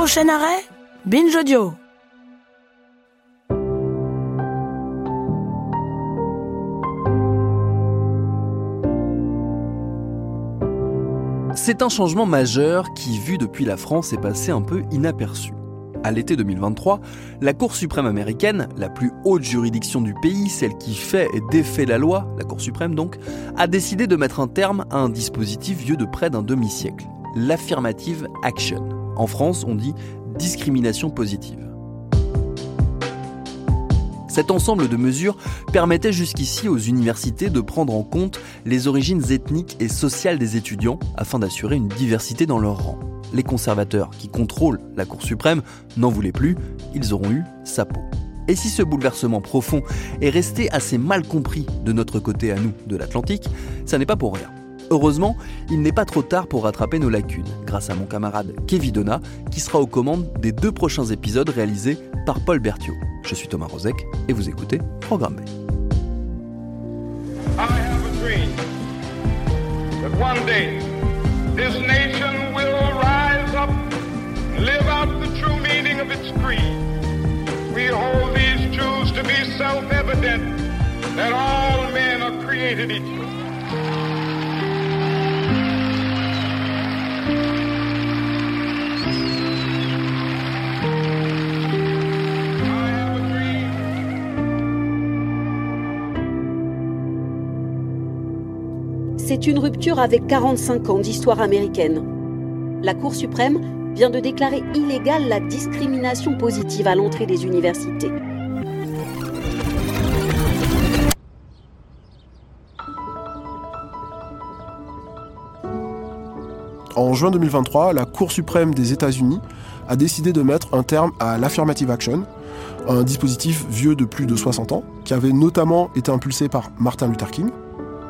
Prochain arrêt Binge Audio. C'est un changement majeur qui, vu depuis la France, est passé un peu inaperçu. À l'été 2023, la Cour suprême américaine, la plus haute juridiction du pays, celle qui fait et défait la loi, la Cour suprême donc, a décidé de mettre un terme à un dispositif vieux de près d'un demi-siècle, l'affirmative action. En France, on dit discrimination positive. Cet ensemble de mesures permettait jusqu'ici aux universités de prendre en compte les origines ethniques et sociales des étudiants afin d'assurer une diversité dans leur rang. Les conservateurs qui contrôlent la Cour suprême n'en voulaient plus, ils auront eu sa peau. Et si ce bouleversement profond est resté assez mal compris de notre côté à nous de l'Atlantique, ça n'est pas pour rien. Heureusement, il n'est pas trop tard pour rattraper nos lacunes, grâce à mon camarade Kevin Donna, qui sera aux commandes des deux prochains épisodes réalisés par Paul Berthiaud. Je suis Thomas Rozek et vous écoutez Programme B. I have a dream that one day this nation will rise up and live out the true meaning of its creed. We hold these truths to be self-evident that all men are created equal. C'est une rupture avec 45 ans d'histoire américaine. La Cour suprême vient de déclarer illégale la discrimination positive à l'entrée des universités. En juin 2023, la Cour suprême des États-Unis a décidé de mettre un terme à l'affirmative action, un dispositif vieux de plus de 60 ans, qui avait notamment été impulsé par Martin Luther King.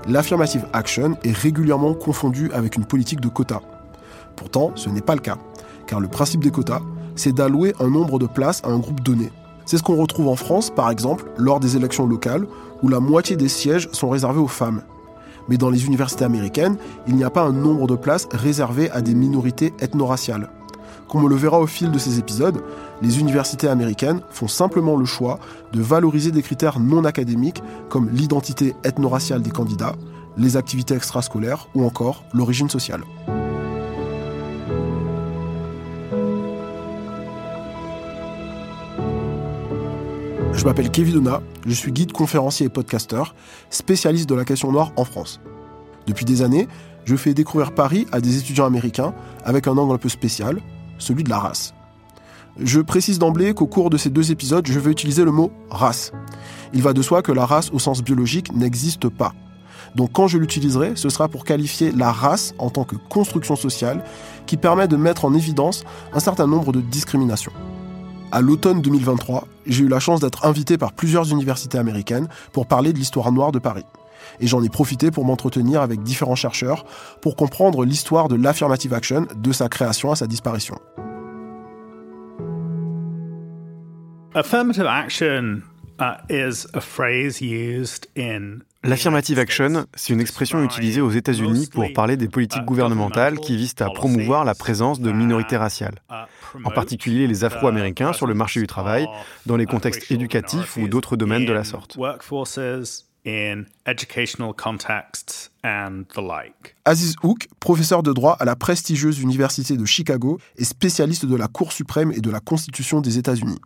L'affirmative action est régulièrement confondue avec une politique de quotas. Pourtant, ce n'est pas le cas, car le principe des quotas, c'est d'allouer un nombre de places à un groupe donné. C'est ce qu'on retrouve en France, par exemple, lors des élections locales, où la moitié des sièges sont réservés aux femmes. Mais dans les universités américaines, il n'y a pas un nombre de places réservées à des minorités ethno-raciales. Comme on le verra au fil de ces épisodes, les universités américaines font simplement le choix de valoriser des critères non académiques comme l'identité ethno-raciale des candidats, les activités extrascolaires ou encore l'origine sociale. Je m'appelle Kevin Donna, je suis guide conférencier et podcasteur, spécialiste de la question noire en France. Depuis des années, je fais découvrir Paris à des étudiants américains avec un angle un peu spécial, celui de la race. Je précise d'emblée qu'au cours de ces deux épisodes, je vais utiliser le mot race. Il va de soi que la race au sens biologique n'existe pas. Donc quand je l'utiliserai, ce sera pour qualifier la race en tant que construction sociale qui permet de mettre en évidence un certain nombre de discriminations. À l'automne 2023, j'ai eu la chance d'être invité par plusieurs universités américaines pour parler de l'histoire noire de Paris. Et j'en ai profité pour m'entretenir avec différents chercheurs pour comprendre l'histoire de l'affirmative action de sa création à sa disparition. Affirmative action uh, is a phrase used in L'affirmative action, c'est une expression utilisée aux États-Unis pour parler des politiques gouvernementales qui visent à promouvoir la présence de minorités raciales, en particulier les Afro-Américains sur le marché du travail, dans les contextes éducatifs ou d'autres domaines de la sorte. in educational contexts and the like. Aziz Hook, professeur de droit à la prestigieuse Université de Chicago et spécialiste de la Cour suprême et de la Constitution des États-Unis.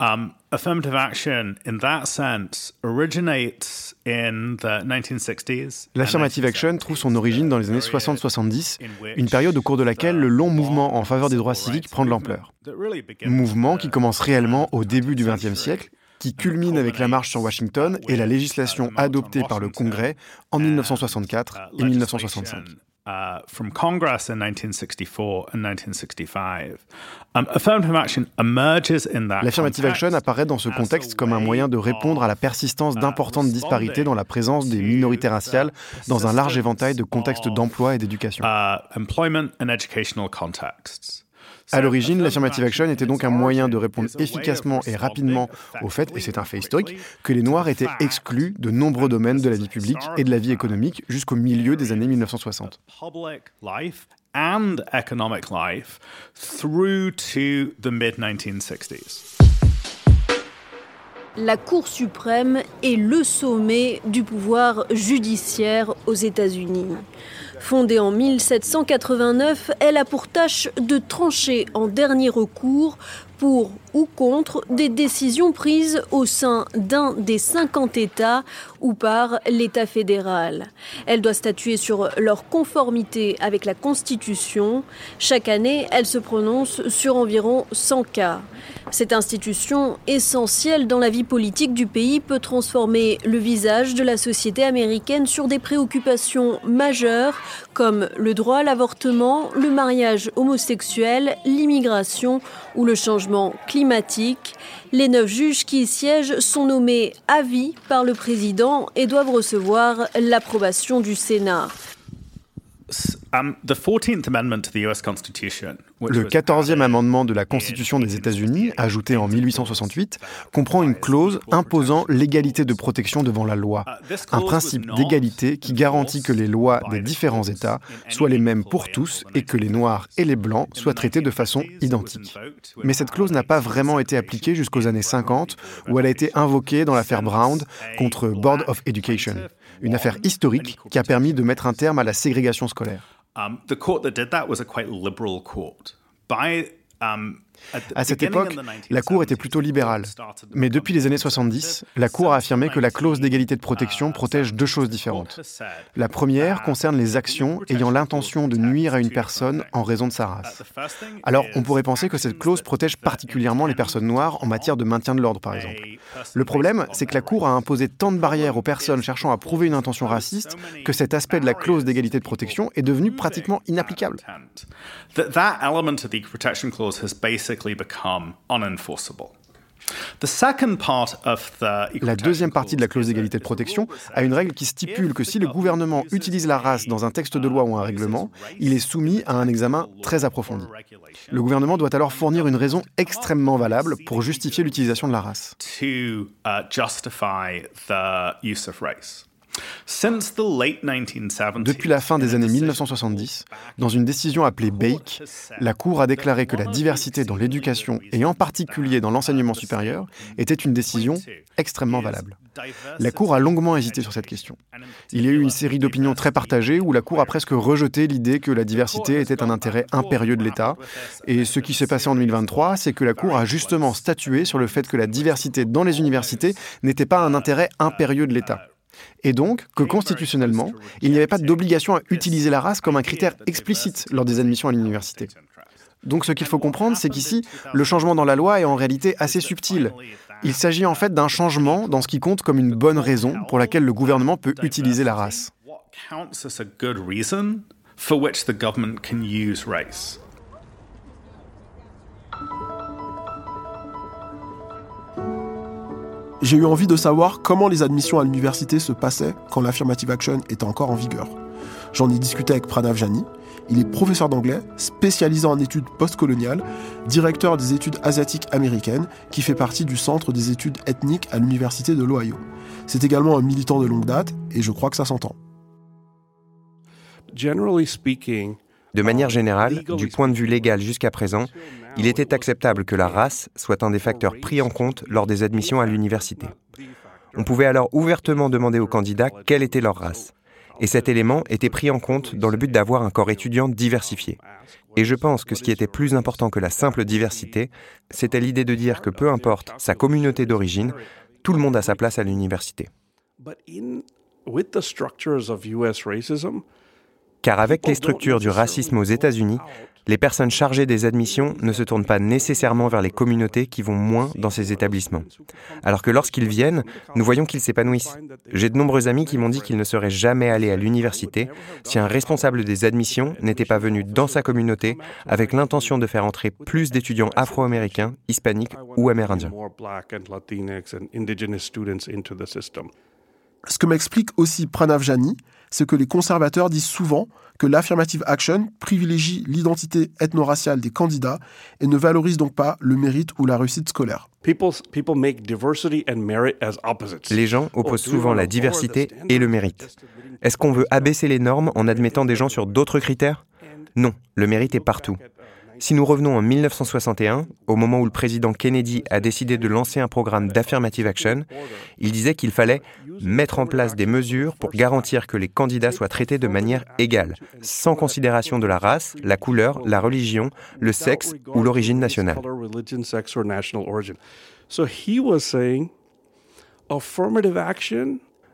Um, affirmative action, in that sense, originates in the 1960s. L'affirmative action trouve son origine dans les années 60-70, une période au cours de laquelle le long mouvement en faveur des droits civiques prend de l'ampleur. Mouvement qui commence réellement au début du XXe siècle qui culmine avec la marche sur Washington et la législation adoptée par le Congrès en 1964 et 1965. Uh, from Congress in 1964 and 1965. Um, affirmative action emerges in that L'affirmative action apparaît dans ce contexte comme un moyen de répondre à la persistance uh, d'importantes disparités dans la présence des minorités raciales dans un large éventail de contextes d'emploi et d'éducation. Uh, employment and educational contexts. À l'origine, l'affirmative action était donc un moyen de répondre efficacement et rapidement au fait, et c'est un fait historique, que les Noirs étaient exclus de nombreux domaines de la vie publique et de la vie économique jusqu'au milieu des années 1960. and economic life through to the mid 1960s. La Cour suprême est le sommet du pouvoir judiciaire aux États-Unis. Fondée en 1789, elle a pour tâche de trancher en dernier recours pour ou contre des décisions prises au sein d'un des 50 États ou par l'État fédéral. Elle doit statuer sur leur conformité avec la Constitution. Chaque année, elle se prononce sur environ 100 cas. Cette institution, essentielle dans la vie politique du pays, peut transformer le visage de la société américaine sur des préoccupations majeures comme le droit à l'avortement, le mariage homosexuel, l'immigration ou le changement climatique. Les neuf juges qui y siègent sont nommés à vie par le président et doivent recevoir l'approbation du Sénat. Le 14e amendement de la Constitution des États-Unis, ajouté en 1868, comprend une clause imposant l'égalité de protection devant la loi, un principe d'égalité qui garantit que les lois des différents États soient les mêmes pour tous et que les Noirs et les Blancs soient traités de façon identique. Mais cette clause n'a pas vraiment été appliquée jusqu'aux années 50, où elle a été invoquée dans l'affaire Brown contre Board of Education, une affaire historique qui a permis de mettre un terme à la ségrégation scolaire. À cette époque, la Cour était plutôt libérale. Mais depuis les années 70, la Cour a affirmé que la clause d'égalité de protection protège deux choses différentes. La première concerne les actions ayant l'intention de nuire à une personne en raison de sa race. Alors, on pourrait penser que cette clause protège particulièrement les personnes noires en matière de maintien de l'ordre, par exemple. Le problème, c'est que la Cour a imposé tant de barrières aux personnes cherchant à prouver une intention raciste que cet aspect de la clause d'égalité de protection est devenu pratiquement inapplicable. La deuxième partie de la clause d'égalité de protection a une règle qui stipule que si le gouvernement utilise la race dans un texte de loi ou un règlement, il est soumis à un examen très approfondi. Le gouvernement doit alors fournir une raison extrêmement valable pour justifier l'utilisation de la race. Depuis la fin des années 1970, dans une décision appelée Bake, la Cour a déclaré que la diversité dans l'éducation et en particulier dans l'enseignement supérieur était une décision extrêmement valable. La Cour a longuement hésité sur cette question. Il y a eu une série d'opinions très partagées où la Cour a presque rejeté l'idée que la diversité était un intérêt impérieux de l'État. Et ce qui s'est passé en 2023, c'est que la Cour a justement statué sur le fait que la diversité dans les universités n'était pas un intérêt impérieux de l'État et donc que constitutionnellement, il n'y avait pas d'obligation à utiliser la race comme un critère explicite lors des admissions à l'université. Donc ce qu'il faut comprendre, c'est qu'ici, le changement dans la loi est en réalité assez subtil. Il s'agit en fait d'un changement dans ce qui compte comme une bonne raison pour laquelle le gouvernement peut utiliser la race. J'ai eu envie de savoir comment les admissions à l'université se passaient quand l'affirmative action était encore en vigueur. J'en ai discuté avec Pranav Jani. Il est professeur d'anglais, spécialisé en études postcoloniales, directeur des études asiatiques américaines, qui fait partie du Centre des études ethniques à l'Université de l'Ohio. C'est également un militant de longue date, et je crois que ça s'entend. De manière générale, du point de vue légal jusqu'à présent, il était acceptable que la race soit un des facteurs pris en compte lors des admissions à l'université. On pouvait alors ouvertement demander aux candidats quelle était leur race. Et cet élément était pris en compte dans le but d'avoir un corps étudiant diversifié. Et je pense que ce qui était plus important que la simple diversité, c'était l'idée de dire que peu importe sa communauté d'origine, tout le monde a sa place à l'université. Car avec les structures du racisme aux États-Unis, les personnes chargées des admissions ne se tournent pas nécessairement vers les communautés qui vont moins dans ces établissements. Alors que lorsqu'ils viennent, nous voyons qu'ils s'épanouissent. J'ai de nombreux amis qui m'ont dit qu'ils ne seraient jamais allés à l'université si un responsable des admissions n'était pas venu dans sa communauté avec l'intention de faire entrer plus d'étudiants afro-américains, hispaniques ou amérindiens. Ce que m'explique aussi Pranav Jani, c'est que les conservateurs disent souvent que l'affirmative action privilégie l'identité ethno-raciale des candidats et ne valorise donc pas le mérite ou la réussite scolaire. Les gens opposent souvent la diversité et le mérite? Est-ce qu'on veut abaisser les normes en admettant des gens sur d'autres critères? Non, le mérite est partout. Si nous revenons en 1961, au moment où le président Kennedy a décidé de lancer un programme d'affirmative action, il disait qu'il fallait mettre en place des mesures pour garantir que les candidats soient traités de manière égale, sans considération de la race, la couleur, la religion, le sexe ou l'origine nationale.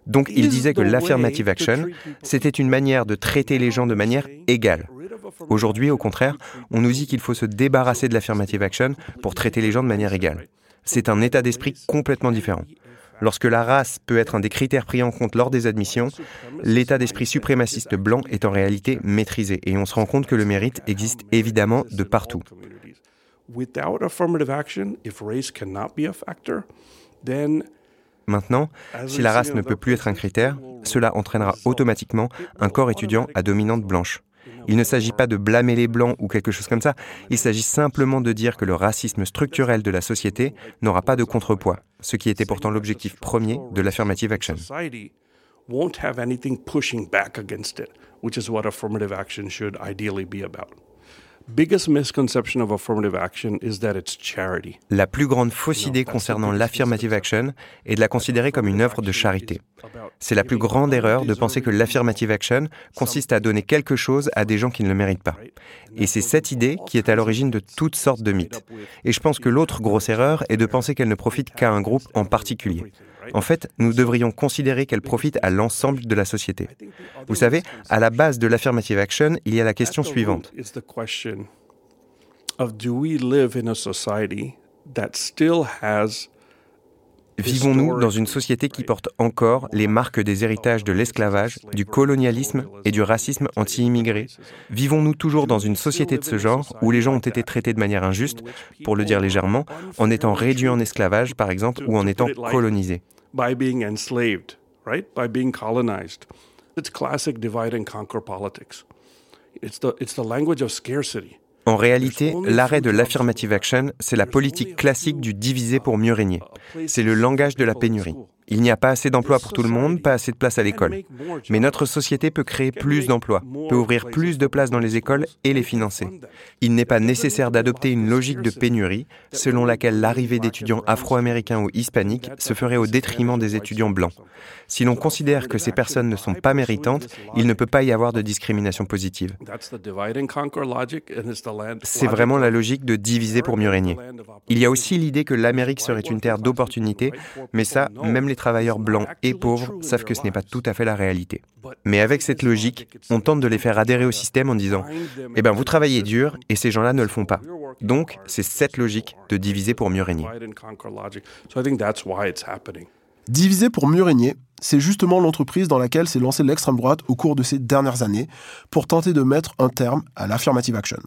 Donc il disait que l'affirmative action, c'était une manière de traiter les gens de manière égale. Aujourd'hui, au contraire, on nous dit qu'il faut se débarrasser de l'affirmative action pour traiter les gens de manière égale. C'est un état d'esprit complètement différent. Lorsque la race peut être un des critères pris en compte lors des admissions, l'état d'esprit suprémaciste blanc est en réalité maîtrisé et on se rend compte que le mérite existe évidemment de partout. Maintenant, si la race ne peut plus être un critère, cela entraînera automatiquement un corps étudiant à dominante blanche. Il ne s'agit pas de blâmer les Blancs ou quelque chose comme ça, il s'agit simplement de dire que le racisme structurel de la société n'aura pas de contrepoids, ce qui était pourtant l'objectif premier de l'affirmative action. La plus grande fausse idée concernant l'affirmative action est de la considérer comme une œuvre de charité. C'est la plus grande erreur de penser que l'affirmative action consiste à donner quelque chose à des gens qui ne le méritent pas. Et c'est cette idée qui est à l'origine de toutes sortes de mythes. Et je pense que l'autre grosse erreur est de penser qu'elle ne profite qu'à un groupe en particulier. En fait, nous devrions considérer qu'elle profite à l'ensemble de la société. Vous savez, à la base de l'affirmative action, il y a la question suivante. Vivons-nous dans une société qui porte encore les marques des héritages de l'esclavage, du colonialisme et du racisme anti-immigré? Vivons-nous toujours dans une société de ce genre où les gens ont été traités de manière injuste, pour le dire légèrement, en étant réduits en esclavage par exemple ou en étant colonisés? By being enslaved, right? By being colonized. It's classic divide and conquer politics. It's the, it's the language of scarcity. En réalité, l'arrêt de l'affirmative action, c'est la politique classique du diviser pour mieux régner. C'est le langage de la pénurie. Il n'y a pas assez d'emplois pour tout le monde, pas assez de place à l'école. Mais notre société peut créer plus d'emplois, peut ouvrir plus de places dans les écoles et les financer. Il n'est pas nécessaire d'adopter une logique de pénurie selon laquelle l'arrivée d'étudiants afro-américains ou hispaniques se ferait au détriment des étudiants blancs. Si l'on considère que ces personnes ne sont pas méritantes, il ne peut pas y avoir de discrimination positive. C'est vraiment la logique de diviser pour mieux régner. Il y a aussi l'idée que l'Amérique serait une terre d'opportunités, mais ça, même les travailleurs blancs et pauvres savent que ce n'est pas tout à fait la réalité. Mais avec cette logique, on tente de les faire adhérer au système en disant Eh bien, vous travaillez dur et ces gens-là ne le font pas. Donc, c'est cette logique de diviser pour mieux régner. Diviser pour mieux régner, c'est justement l'entreprise dans laquelle s'est lancée l'extrême droite au cours de ces dernières années pour tenter de mettre un terme à l'affirmative action.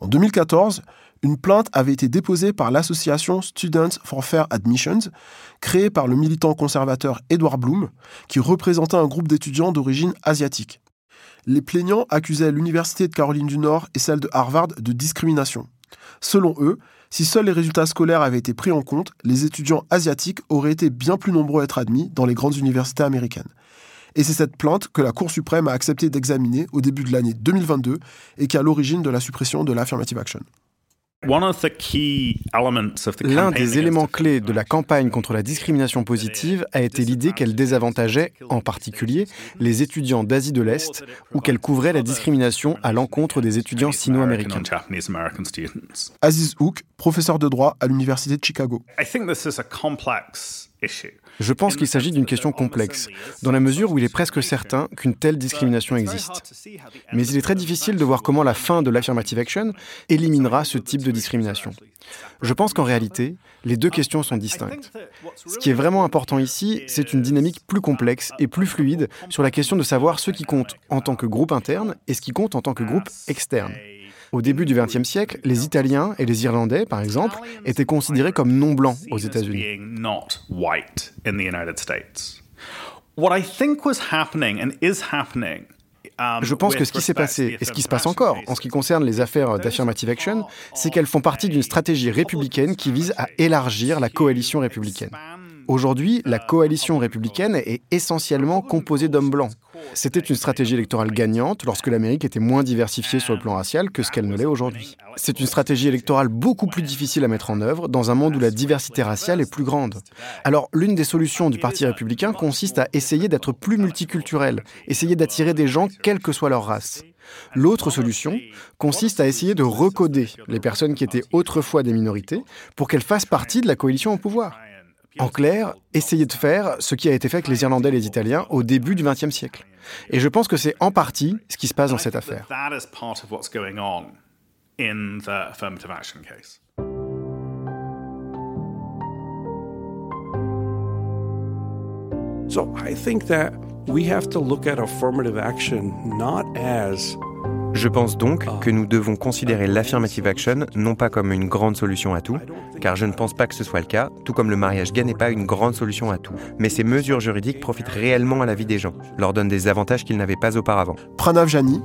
En 2014, une plainte avait été déposée par l'association Students for Fair Admissions, créée par le militant conservateur Edward Bloom, qui représentait un groupe d'étudiants d'origine asiatique. Les plaignants accusaient l'Université de Caroline du Nord et celle de Harvard de discrimination. Selon eux, si seuls les résultats scolaires avaient été pris en compte, les étudiants asiatiques auraient été bien plus nombreux à être admis dans les grandes universités américaines. Et c'est cette plainte que la Cour suprême a accepté d'examiner au début de l'année 2022 et qui est à l'origine de la suppression de l'affirmative action. L'un des éléments clés de la campagne contre la discrimination positive a été l'idée qu'elle désavantageait, en particulier, les étudiants d'Asie de l'Est ou qu'elle couvrait la discrimination à l'encontre des étudiants sino-américains. Aziz Hook, professeur de droit à l'Université de Chicago. Je pense qu'il s'agit d'une question complexe, dans la mesure où il est presque certain qu'une telle discrimination existe. Mais il est très difficile de voir comment la fin de l'affirmative action éliminera ce type de discrimination. Je pense qu'en réalité, les deux questions sont distinctes. Ce qui est vraiment important ici, c'est une dynamique plus complexe et plus fluide sur la question de savoir ce qui compte en tant que groupe interne et ce qui compte en tant que groupe externe. Au début du XXe siècle, les Italiens et les Irlandais, par exemple, étaient considérés comme non blancs aux États-Unis. Je pense que ce qui s'est passé et ce qui se passe encore en ce qui concerne les affaires d'affirmative action, c'est qu'elles font partie d'une stratégie républicaine qui vise à élargir la coalition républicaine. Aujourd'hui, la coalition républicaine est essentiellement composée d'hommes blancs. C'était une stratégie électorale gagnante lorsque l'Amérique était moins diversifiée sur le plan racial que ce qu'elle ne l'est aujourd'hui. C'est une stratégie électorale beaucoup plus difficile à mettre en œuvre dans un monde où la diversité raciale est plus grande. Alors, l'une des solutions du Parti républicain consiste à essayer d'être plus multiculturel, essayer d'attirer des gens quelle que soit leur race. L'autre solution consiste à essayer de recoder les personnes qui étaient autrefois des minorités pour qu'elles fassent partie de la coalition au pouvoir. En clair, essayer de faire ce qui a été fait avec les Irlandais et les Italiens au début du XXe siècle. Et je pense que c'est en partie ce qui se passe dans cette affaire. So I think that we have to look at affirmative action not as je pense donc que nous devons considérer l'affirmative action non pas comme une grande solution à tout, car je ne pense pas que ce soit le cas, tout comme le mariage gay n'est pas une grande solution à tout. Mais ces mesures juridiques profitent réellement à la vie des gens, leur donnent des avantages qu'ils n'avaient pas auparavant. Pranav Jani.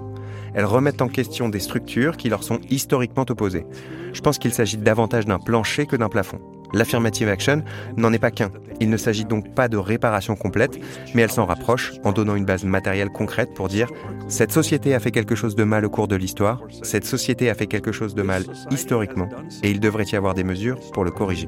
Elles remettent en question des structures qui leur sont historiquement opposées. Je pense qu'il s'agit davantage d'un plancher que d'un plafond. L'affirmative action n'en est pas qu'un. Il ne s'agit donc pas de réparation complète, mais elle s'en rapproche en donnant une base matérielle concrète pour dire cette société a fait quelque chose de mal au cours de l'histoire, cette société a fait quelque chose de mal historiquement, et il devrait y avoir des mesures pour le corriger.